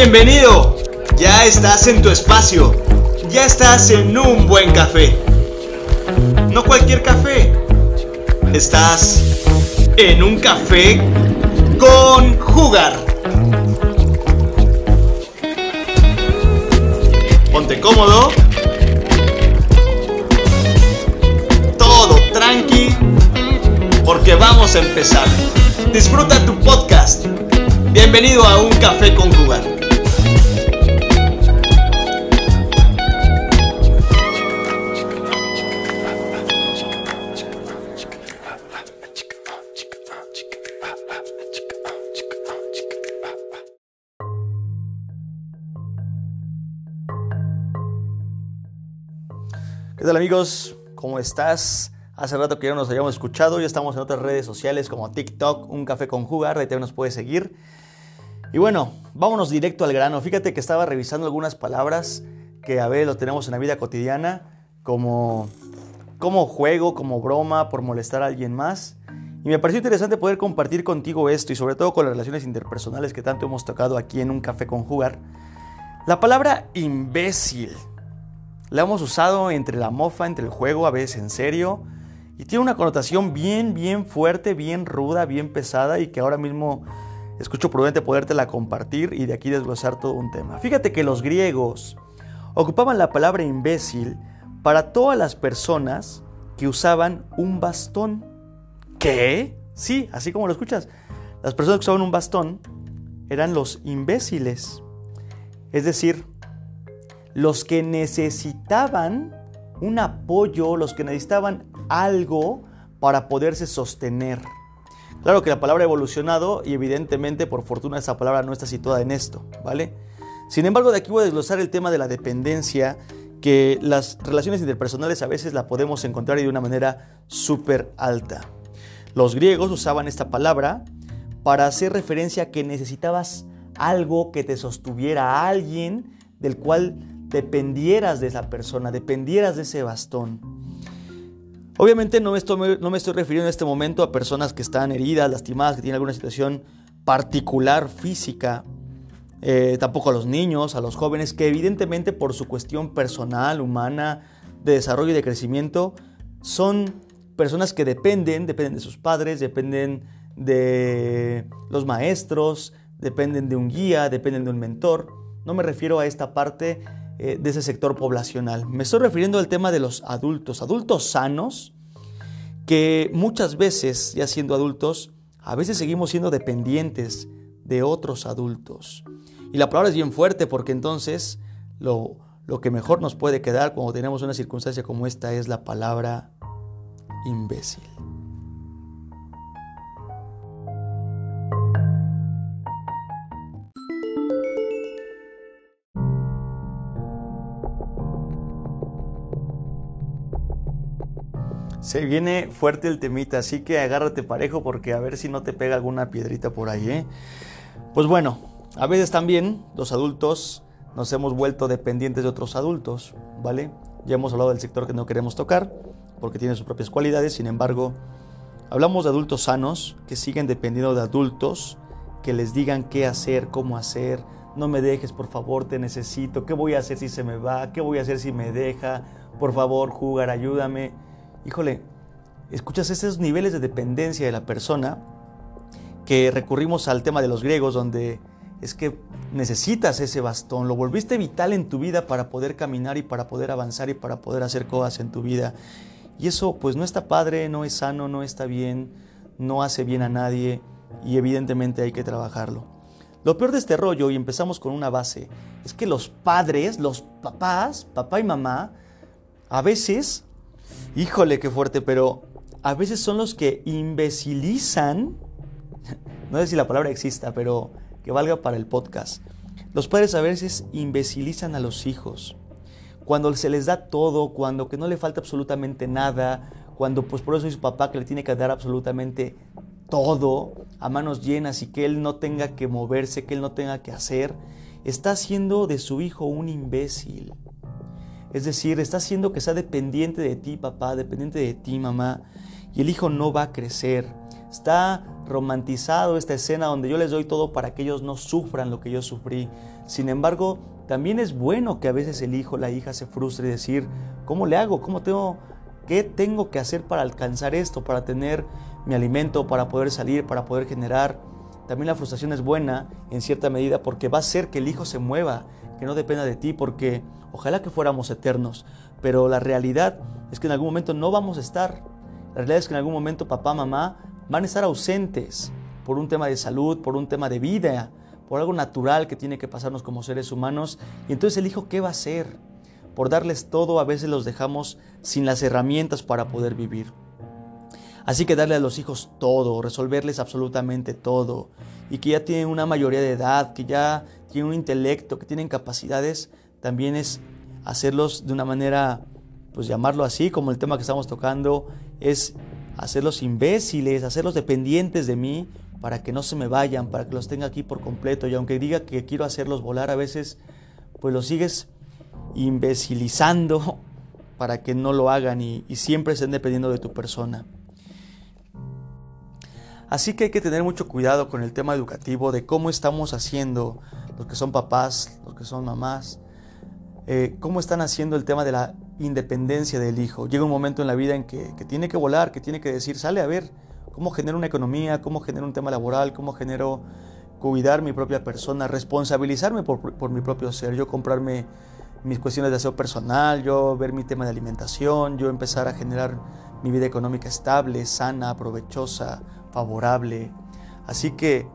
Bienvenido. Ya estás en tu espacio. Ya estás en un buen café. No cualquier café. Estás en un café con jugar. Ponte cómodo. Todo tranqui. Porque vamos a empezar. Disfruta tu podcast. Bienvenido a un café con jugar. Tal amigos? ¿Cómo estás? Hace rato que ya nos habíamos escuchado, ya estamos en otras redes sociales como TikTok, Un Café con Jugar, ahí también nos puedes seguir. Y bueno, vámonos directo al grano. Fíjate que estaba revisando algunas palabras que a veces lo tenemos en la vida cotidiana, como, como juego, como broma, por molestar a alguien más. Y me pareció interesante poder compartir contigo esto y sobre todo con las relaciones interpersonales que tanto hemos tocado aquí en Un Café con Jugar. La palabra imbécil. La hemos usado entre la mofa, entre el juego, a veces en serio. Y tiene una connotación bien, bien fuerte, bien ruda, bien pesada y que ahora mismo escucho prudente podértela compartir y de aquí desglosar todo un tema. Fíjate que los griegos ocupaban la palabra imbécil para todas las personas que usaban un bastón. ¿Qué? Sí, así como lo escuchas. Las personas que usaban un bastón eran los imbéciles. Es decir, los que necesitaban un apoyo, los que necesitaban algo para poderse sostener. Claro que la palabra ha evolucionado y evidentemente por fortuna esa palabra no está situada en esto, ¿vale? Sin embargo, de aquí voy a desglosar el tema de la dependencia, que las relaciones interpersonales a veces la podemos encontrar de una manera súper alta. Los griegos usaban esta palabra para hacer referencia a que necesitabas algo que te sostuviera a alguien del cual dependieras de esa persona, dependieras de ese bastón. Obviamente no me, estoy, refiriendo en este momento a personas que están heridas, lastimadas, que tienen alguna situación particular física, eh, tampoco a los niños, a los jóvenes, que evidentemente por su cuestión personal, humana, de desarrollo y de crecimiento, son personas que dependen, dependen de sus padres, dependen de los maestros, dependen de un guía, dependen de un mentor. No me refiero a esta parte eh, de ese sector poblacional. Me estoy refiriendo al tema de los adultos, adultos sanos, que muchas veces, ya siendo adultos, a veces seguimos siendo dependientes de otros adultos. Y la palabra es bien fuerte porque entonces lo, lo que mejor nos puede quedar cuando tenemos una circunstancia como esta es la palabra imbécil. Se viene fuerte el temita, así que agárrate parejo porque a ver si no te pega alguna piedrita por ahí. ¿eh? Pues bueno, a veces también los adultos nos hemos vuelto dependientes de otros adultos, ¿vale? Ya hemos hablado del sector que no queremos tocar porque tiene sus propias cualidades, sin embargo, hablamos de adultos sanos que siguen dependiendo de adultos que les digan qué hacer, cómo hacer, no me dejes, por favor, te necesito, qué voy a hacer si se me va, qué voy a hacer si me deja, por favor, jugar, ayúdame híjole, escuchas esos niveles de dependencia de la persona que recurrimos al tema de los griegos, donde es que necesitas ese bastón, lo volviste vital en tu vida para poder caminar y para poder avanzar y para poder hacer cosas en tu vida. Y eso pues no está padre, no es sano, no está bien, no hace bien a nadie y evidentemente hay que trabajarlo. Lo peor de este rollo, y empezamos con una base, es que los padres, los papás, papá y mamá, a veces Híjole, qué fuerte, pero a veces son los que imbecilizan, no sé si la palabra exista, pero que valga para el podcast. Los padres a veces imbecilizan a los hijos. Cuando se les da todo, cuando que no le falta absolutamente nada, cuando pues por eso es su papá que le tiene que dar absolutamente todo a manos llenas y que él no tenga que moverse, que él no tenga que hacer, está haciendo de su hijo un imbécil. Es decir, está haciendo que sea dependiente de ti, papá, dependiente de ti, mamá. y el hijo no va a crecer. Está romantizado esta escena donde yo les doy todo para que ellos no sufran lo que yo sufrí. Sin embargo, también es bueno que a veces el hijo, la hija se frustre y decir, ¿cómo le hago? ¿Cómo tengo qué tengo que hacer para alcanzar esto, para tener mi alimento, para poder salir, para poder generar? También la frustración es buena en cierta medida porque va a hacer que el hijo se mueva, que no dependa de ti, porque ojalá que fuéramos eternos, pero la realidad es que en algún momento no vamos a estar. La realidad es que en algún momento papá, mamá van a estar ausentes por un tema de salud, por un tema de vida, por algo natural que tiene que pasarnos como seres humanos. Y entonces el hijo, ¿qué va a hacer? Por darles todo, a veces los dejamos sin las herramientas para poder vivir. Así que darle a los hijos todo, resolverles absolutamente todo, y que ya tienen una mayoría de edad, que ya tienen un intelecto, que tienen capacidades, también es hacerlos de una manera, pues llamarlo así, como el tema que estamos tocando, es hacerlos imbéciles, hacerlos dependientes de mí para que no se me vayan, para que los tenga aquí por completo. Y aunque diga que quiero hacerlos volar, a veces pues los sigues imbecilizando para que no lo hagan y, y siempre estén dependiendo de tu persona. Así que hay que tener mucho cuidado con el tema educativo de cómo estamos haciendo los que son papás, los que son mamás, eh, cómo están haciendo el tema de la independencia del hijo. Llega un momento en la vida en que, tiene que volar, que tiene que decir, sale a ver cómo genero una economía, cómo genero un tema laboral, cómo genero cuidar mi propia persona, responsabilizarme por, por mi propio ser, yo comprarme mis cuestiones de aseo personal, yo ver mi tema de alimentación, yo empezar a generar mi vida económica estable, sana, provechosa, favorable. Así que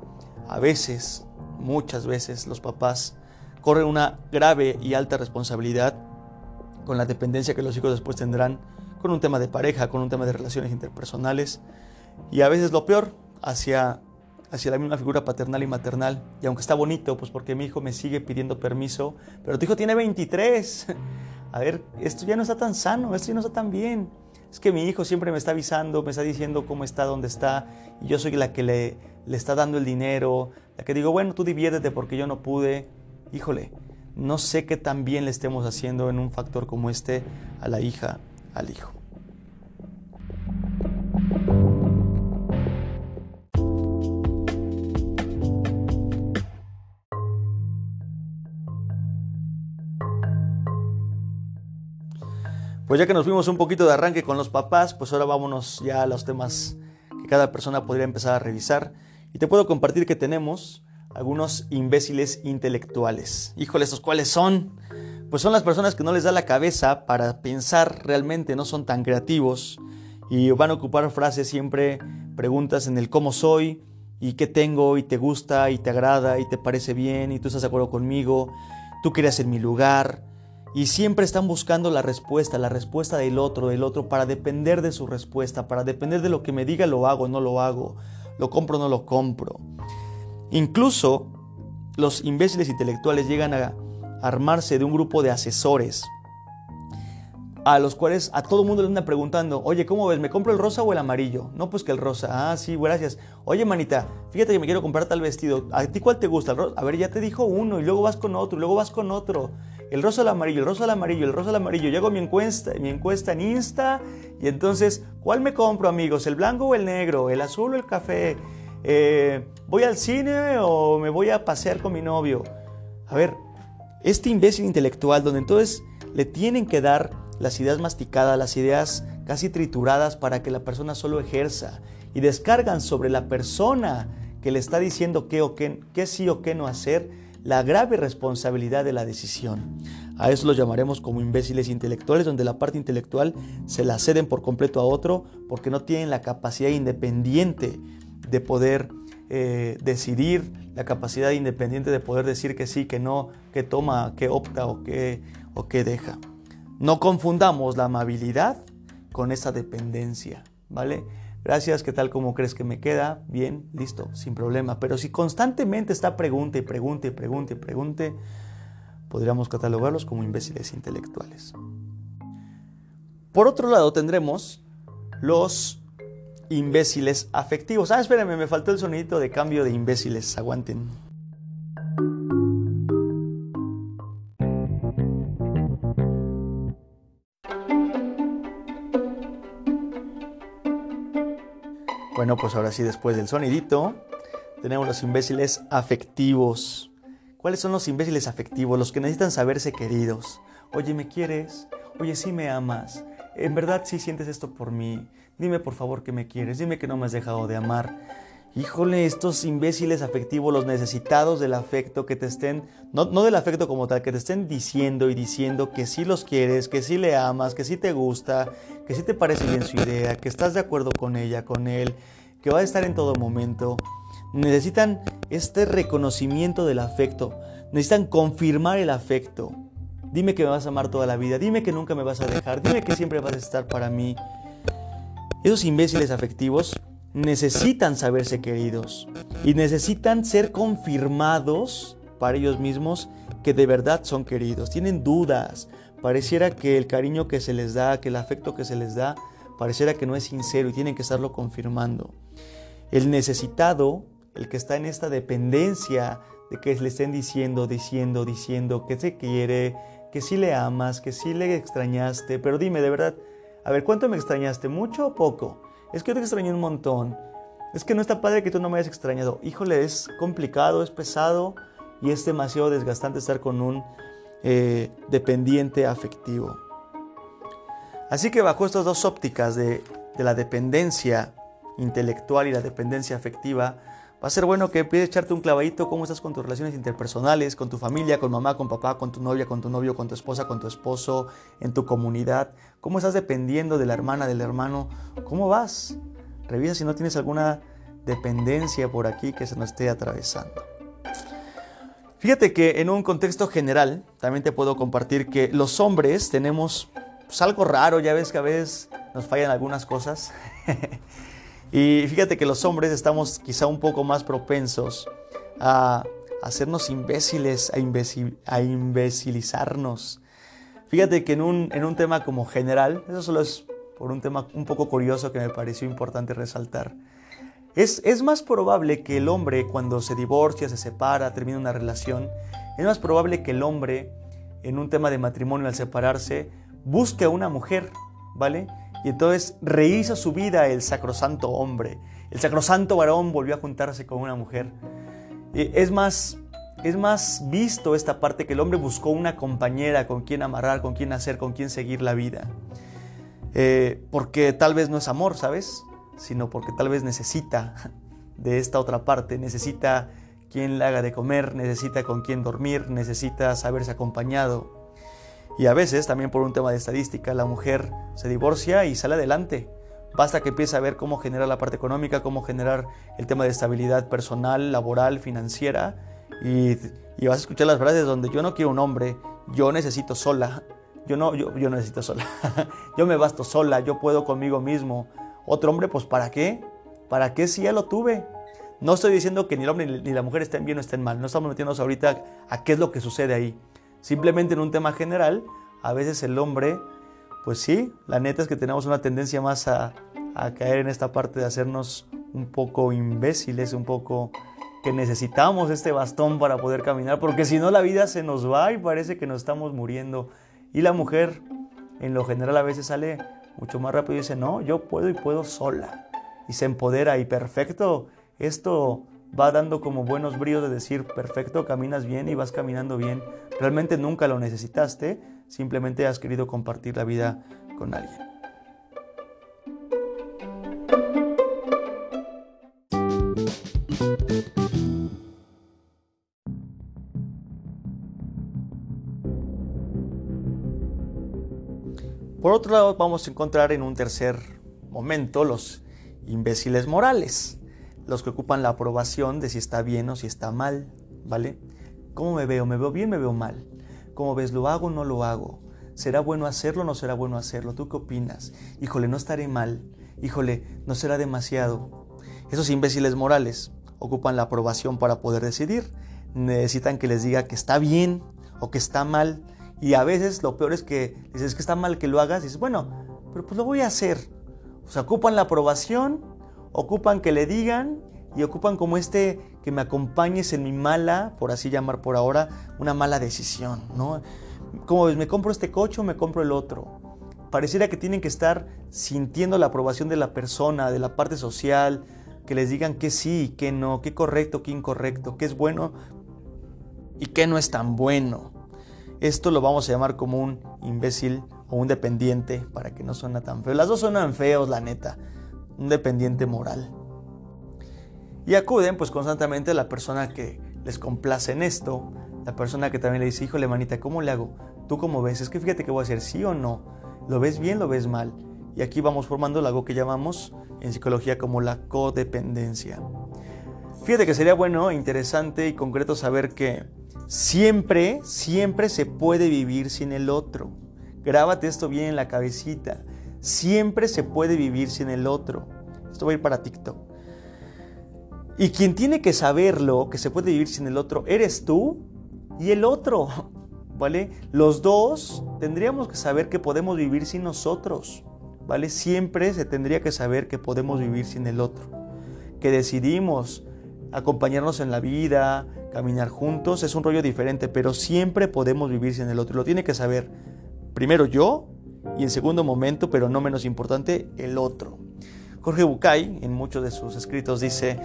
a veces, muchas veces, los papás corren una grave y alta responsabilidad con la dependencia que los hijos después tendrán con un tema de pareja, con un tema de relaciones interpersonales y a veces lo peor, hacia, hacia la misma figura paternal y maternal. Y aunque está bonito, pues porque mi hijo me sigue pidiendo permiso, pero tu hijo tiene 23. A ver, esto ya no está tan sano, esto ya no está tan bien. Es que mi hijo siempre me está avisando, me está diciendo cómo está, dónde está, y yo soy la que le, le está dando el dinero, la que digo, bueno, tú diviértete porque yo no pude híjole, no sé qué tan bien le estemos haciendo en un factor como este a la hija, al hijo. Pues ya que nos fuimos un poquito de arranque con los papás, pues ahora vámonos ya a los temas que cada persona podría empezar a revisar. Y te puedo compartir que tenemos algunos imbéciles intelectuales. Híjole, ¿estos cuáles son? Pues son las personas que no les da la cabeza para pensar realmente, no son tan creativos y van a ocupar frases siempre, preguntas en el cómo soy y qué tengo y te gusta y te agrada y te parece bien y tú estás de acuerdo conmigo, tú querías en mi lugar y siempre están buscando la respuesta, la respuesta del otro, del otro, para depender de su respuesta, para depender de lo que me diga, lo hago, no lo hago, lo compro, no lo compro. Incluso los imbéciles intelectuales llegan a armarse de un grupo de asesores a los cuales a todo mundo le andan preguntando, oye, ¿cómo ves? ¿Me compro el rosa o el amarillo? No, pues que el rosa. Ah, sí, gracias. Oye, manita, fíjate que me quiero comprar tal vestido. ¿A ti cuál te gusta? ¿El? A ver, ya te dijo uno y luego vas con otro y luego vas con otro. El rosa el amarillo, el rosa el amarillo, el rosa el amarillo. Llego mi encuesta, mi encuesta en Insta y entonces, ¿cuál me compro, amigos? ¿El blanco o el negro? ¿El azul o el café? Eh, ¿voy al cine o me voy a pasear con mi novio? A ver, este imbécil intelectual donde entonces le tienen que dar las ideas masticadas, las ideas casi trituradas para que la persona solo ejerza y descargan sobre la persona que le está diciendo qué o qué, qué sí o qué no hacer la grave responsabilidad de la decisión. A eso lo llamaremos como imbéciles intelectuales, donde la parte intelectual se la ceden por completo a otro porque no tienen la capacidad independiente de poder eh, decidir, la capacidad independiente de poder decir que sí, que no, que toma, que opta o que, o que deja. No confundamos la amabilidad con esa dependencia, ¿vale? Gracias, ¿qué tal? ¿Cómo crees que me queda? Bien, listo, sin problema. Pero si constantemente está pregunte y pregunte y pregunte y pregunte, podríamos catalogarlos como imbéciles intelectuales. Por otro lado, tendremos los imbéciles afectivos. Ah, espérenme, me faltó el sonidito de cambio de imbéciles. Aguanten. Bueno, pues ahora sí, después del sonidito, tenemos los imbéciles afectivos. ¿Cuáles son los imbéciles afectivos? Los que necesitan saberse queridos. Oye, ¿me quieres? Oye, sí me amas. ¿En verdad sí sientes esto por mí? Dime por favor que me quieres. Dime que no me has dejado de amar. Híjole, estos imbéciles afectivos, los necesitados del afecto, que te estén, no, del afecto como tal, que te estén diciendo y diciendo que sí los quieres, que sí le amas, que sí te gusta, que sí te parece bien su idea, que estás de acuerdo con ella, con él, que va a estar en todo momento. Necesitan este reconocimiento del afecto, necesitan confirmar el afecto. Dime que me vas a amar toda la vida, dime que nunca me vas a dejar, dime que siempre vas a estar para mí. Esos imbéciles afectivos necesitan saberse queridos y necesitan ser confirmados para ellos mismos que de verdad son queridos. Tienen dudas. Pareciera que el cariño que se les da, que el afecto que se les da, pareciera que no es sincero y tienen que estarlo confirmando. El necesitado, el que está en esta dependencia de que le estén diciendo, diciendo, diciendo que se quiere, que sí le amas, que sí le extrañaste, pero dime de verdad, a ver, ¿cuánto me extrañaste? ¿Mucho o poco? es que yo te extrañé un montón, es que no está padre que tú no me hayas extrañado. Híjole, es complicado, es pesado y es demasiado desgastante estar con un eh, dependiente afectivo. Así que bajo estas dos ópticas de, de la dependencia intelectual y la dependencia afectiva, va a ser bueno que empieces a echarte un clavadito cómo estás con tus relaciones interpersonales, con tu familia, con mamá, con papá, con tu novia, con tu novio, con tu esposa, con tu esposo, en tu comunidad. ¿Cómo estás dependiendo de la hermana, del hermano? ¿Cómo vas? Revisa si no tienes alguna dependencia por aquí que se nos esté atravesando. Fíjate que en un contexto general, también te puedo compartir que los hombres tenemos pues, algo raro, ya ves que a veces nos fallan algunas cosas. Y fíjate que los hombres estamos quizá un poco más propensos a hacernos imbéciles, a, a imbecilizarnos. Fíjate que en un, en un tema como general, eso solo es por un tema un poco curioso que me pareció importante resaltar. Es, es, más probable que el hombre cuando se divorcia, se separa, termina una relación, es más probable que el hombre en un tema de matrimonio al separarse busque a una mujer, ¿vale? Y entonces rehizo su vida el sacrosanto hombre. El sacrosanto varón volvió a juntarse con una mujer. Es más, es más visto esta parte que el hombre buscó una compañera con quien amarrar, con quien hacer, con quien seguir la vida. Eh, porque tal vez no es amor, ¿sabes? Sino porque tal vez necesita de esta otra parte, necesita quien le haga de comer, necesita con quien dormir, necesita saberse acompañado. Y a veces, también por un tema de estadística, la mujer se divorcia y sale adelante. Basta que empiece a ver cómo generar la parte económica, cómo generar el tema de estabilidad personal, laboral, financiera. Y, vas a escuchar las frases donde yo no quiero un hombre, yo necesito sola. Yo no, yo necesito sola. yo me basto sola, yo puedo conmigo mismo. Otro hombre, pues ¿para qué? ¿Para qué si ya lo tuve? No estoy diciendo que ni el hombre ni la mujer estén bien o estén mal. No estamos metiéndonos ahorita a qué es lo que sucede ahí. Simplemente en un tema general, a veces el hombre, pues sí, la neta es que tenemos una tendencia más a, caer en esta parte de hacernos un poco imbéciles, un poco que necesitamos este bastón para poder caminar, porque si no la vida se nos va y parece que nos estamos muriendo. Y la mujer, en lo general, a veces sale mucho más rápido y dice, no, yo puedo y puedo sola. Y se empodera y perfecto, esto va dando como buenos bríos de decir, perfecto, caminas bien y vas caminando bien. Realmente nunca lo necesitaste, simplemente has querido compartir la vida con alguien. Por otro lado, vamos a encontrar en un tercer momento los imbéciles morales los que ocupan la aprobación de si está bien o si está mal, ¿vale? ¿Cómo me veo? ¿Me veo bien? ¿Me veo mal? ¿Cómo ves? ¿Lo hago o no lo hago? ¿Será bueno hacerlo o no será bueno hacerlo? ¿Tú qué opinas? Híjole, no estaré mal. Híjole, no será demasiado. Esos imbéciles morales ocupan la aprobación para poder decidir. Necesitan que les diga que está bien o que está mal. Y a veces lo peor es que dices que está mal que lo hagas. Y dices, bueno, pero pues lo voy a hacer. O sea, ocupan la aprobación ocupan que le digan y ocupan como este que me acompañes en mi mala, por así llamar por ahora, una mala decisión, ¿no? Como ves, me compro este coche o me compro el otro. pareciera que tienen que estar sintiendo la aprobación de la persona, de la parte social, que les digan que sí, que no, que correcto, que incorrecto, que es bueno y que no es tan bueno. Esto lo vamos a llamar como un imbécil o un dependiente para que no suena tan feo. Las dos suenan feos, la neta. Un dependiente moral. Y acuden pues constantemente a la persona que les complace en esto, la persona que también le dice, híjole manita, ¿cómo le hago? ¿Tú cómo ves? Es que fíjate que voy a hacer sí o no. ¿Lo ves bien, lo ves mal? Y aquí vamos formando algo que llamamos en psicología como la codependencia. Fíjate que sería bueno, interesante y concreto saber que siempre, siempre se puede vivir sin el otro. Grábate esto bien en la cabecita. Siempre se puede vivir sin el otro. Esto va a ir para TikTok. Y quien tiene que saberlo, que se puede vivir sin el otro, eres tú y el otro. ¿Vale? Los dos tendríamos que saber que podemos vivir sin nosotros. ¿Vale? Siempre se tendría que saber que podemos vivir sin el otro. Que decidimos acompañarnos en la vida, caminar juntos, es un rollo diferente, pero siempre podemos vivir sin el otro. Lo tiene que saber primero yo y en segundo momento, pero no menos importante, el otro. Jorge Bucay, en muchos de sus escritos, dice,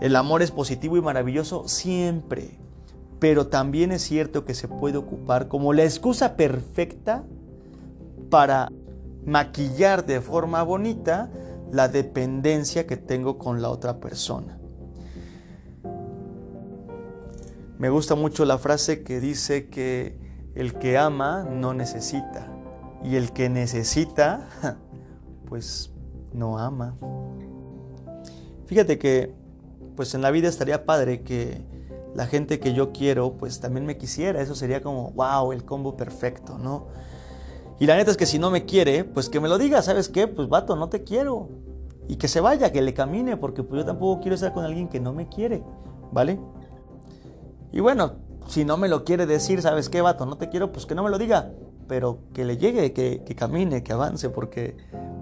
el amor es positivo y maravilloso siempre, pero también es cierto que se puede ocupar como la excusa perfecta para maquillar de forma bonita la dependencia que tengo con la otra persona. Me gusta mucho la frase que dice que el que ama no necesita y el que necesita, pues no ama. Fíjate que pues en la vida estaría padre que la gente que yo quiero, pues también me quisiera. Eso sería como, wow, el combo perfecto, ¿no? Y la neta es que si no me quiere, pues que me lo diga, ¿sabes qué? Pues vato, no te quiero. Y que se vaya, que le camine, porque pues yo tampoco quiero estar con alguien que no me quiere, ¿vale? Y bueno, si no me lo quiere decir, ¿sabes qué, vato? No te quiero, pues que no me lo diga. Pero que le llegue, que, camine, que avance, porque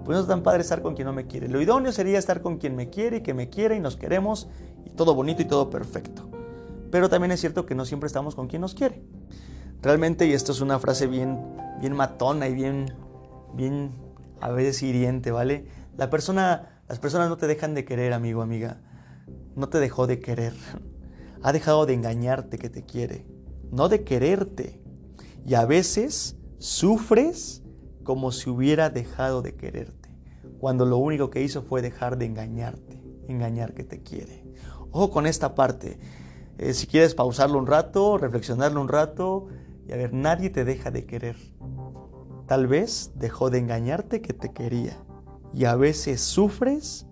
pues no es tan padre estar con quien no me quiere. Lo idóneo sería estar con quien me quiere y que me quiere y nos queremos y todo bonito y todo perfecto. Pero también es cierto que no siempre estamos con quien nos quiere. Realmente, y esto es una frase bien, bien matona y bien, bien a veces hiriente, ¿vale? La persona, las personas no te dejan de querer, amigo, amiga. No te dejó de querer. Ha dejado de engañarte que te quiere, no de quererte. Y a veces sufres como si hubiera dejado de quererte, cuando lo único que hizo fue dejar de engañarte, engañar que te quiere. Ojo con esta parte. Eh, si quieres pausarlo un rato, reflexionarlo un rato, y a ver, nadie te deja de querer. Tal vez dejó de engañarte que te quería. Y a veces sufres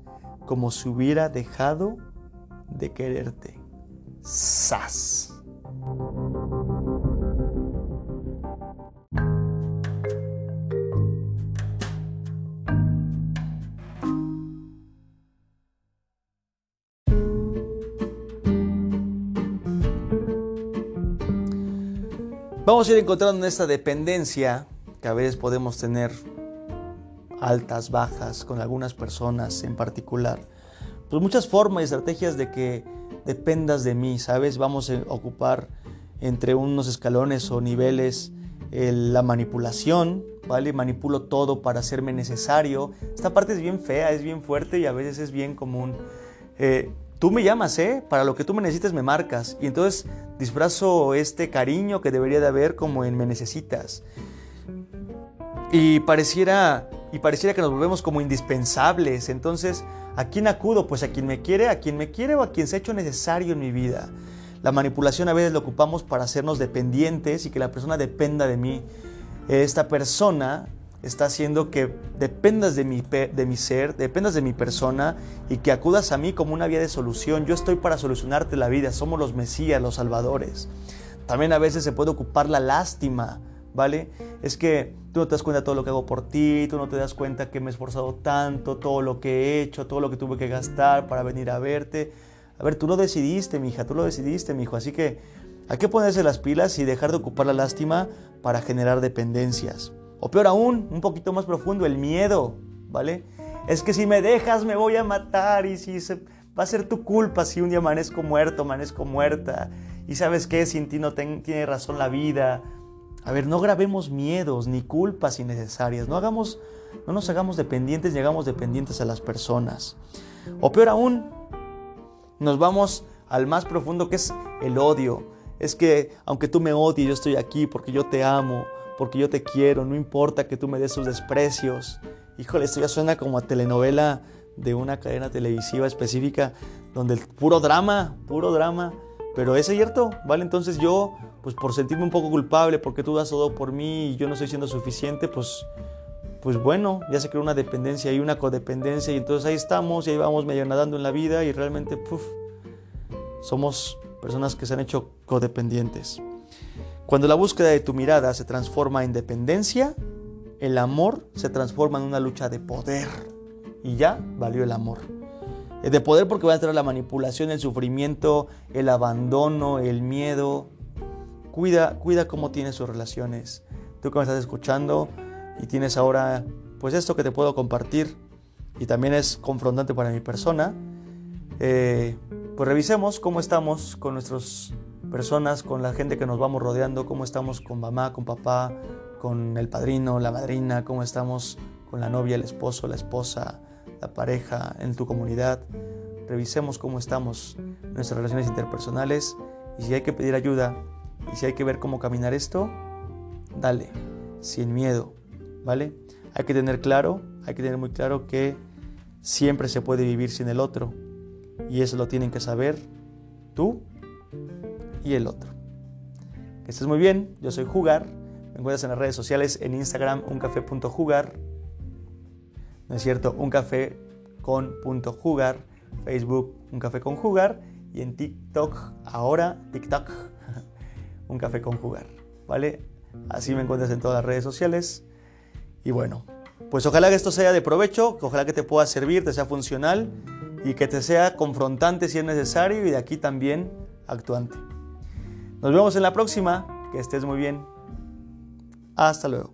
como si hubiera dejado de quererte. ¡Sas! Vamos a ir encontrando en esta dependencia que a veces podemos tener altas, bajas, con algunas personas en particular. Pues muchas formas y estrategias de que dependas de mí, ¿sabes? Vamos a ocupar entre unos escalones o niveles la manipulación, ¿vale? Manipulo todo para hacerme necesario. Esta parte es bien fea, es bien fuerte y a veces es bien común. Eh, tú me llamas, ¿eh? Para lo que tú me necesites me marcas. Y entonces disfrazo este cariño que debería de haber como en me necesitas. Y pareciera, y pareciera que nos volvemos como indispensables. Entonces, ¿a quién acudo? Pues a quien me quiere, a quien me quiere o a quien se ha hecho necesario en mi vida. La manipulación a veces lo ocupamos para hacernos dependientes y que la persona dependa de mí. Esta persona está haciendo que dependas de mi, de mi ser, dependas de mi persona y que acudas a mí como una vía de solución. Yo estoy para solucionarte la vida, somos los Mesías, los salvadores. También a veces se puede ocupar la lástima, ¿vale? Es que tú no te das cuenta de todo lo que hago por ti, tú no te das cuenta que me he esforzado tanto, todo lo que he hecho, todo lo que tuve que gastar para venir a verte. A ver, tú lo decidiste, mi hija, tú lo decidiste, mi hijo, así que hay que ponerse las pilas y dejar de ocupar la lástima para generar dependencias. O peor aún, un poquito más profundo, el miedo, ¿vale? Es que si me dejas me voy a matar y si se, va a ser tu culpa si un día amanezco muerto, amanezco muerta. Y sabes qué, sin ti no tiene razón la vida. A ver, no grabemos miedos ni culpas innecesarias. No, hagamos, no nos hagamos dependientes ni hagamos dependientes a las personas. O peor aún, nos vamos al más profundo que es el odio. Es que aunque tú me odies, yo estoy aquí porque yo te amo, porque yo te quiero, no importa que tú me des sus desprecios. Híjole, esto ya suena como a telenovela de una cadena televisiva específica donde el puro drama, puro drama. Pero es cierto, ¿vale? Entonces yo, pues por sentirme un poco culpable, porque tú das todo por mí y yo no estoy siendo suficiente, pues, pues bueno, ya se creó una dependencia y una codependencia y entonces ahí estamos y ahí vamos medio nadando en la vida y realmente, puff, somos personas que se han hecho codependientes. Cuando la búsqueda de tu mirada se transforma en dependencia, el amor se transforma en una lucha de poder. Y ya valió el amor. De poder porque va a entrar la manipulación, el sufrimiento, el abandono, el miedo. Cuida, cuida cómo tienes sus relaciones. Tú que me estás escuchando y tienes ahora, pues esto que te puedo compartir y también es confrontante para mi persona. Eh, pues revisemos cómo estamos con nuestras personas, con la gente que nos vamos rodeando, cómo estamos con mamá, con papá, con el padrino, la madrina, cómo estamos con la novia, el esposo, la esposa, la pareja, en tu comunidad. Revisemos cómo estamos nuestras relaciones interpersonales y si hay que pedir ayuda y si hay que ver cómo caminar esto, dale, sin miedo, ¿vale? Hay que tener claro, hay que tener muy claro que siempre se puede vivir sin el otro y eso lo tienen que saber tú y el otro. Que estés muy bien, yo soy Jugar, me encuentras en las redes sociales, en Instagram uncafe.jugar, no es cierto, un café con jugar, Facebook un café con jugar. Y en TikTok ahora TikTok un café con jugar, ¿vale? Así me encuentras en todas las redes sociales. Y bueno, pues ojalá que esto sea de provecho, ojalá que te pueda servir, te sea funcional y que te sea confrontante si es necesario y de aquí también actuante. Nos vemos en la próxima, que estés muy bien. Hasta luego.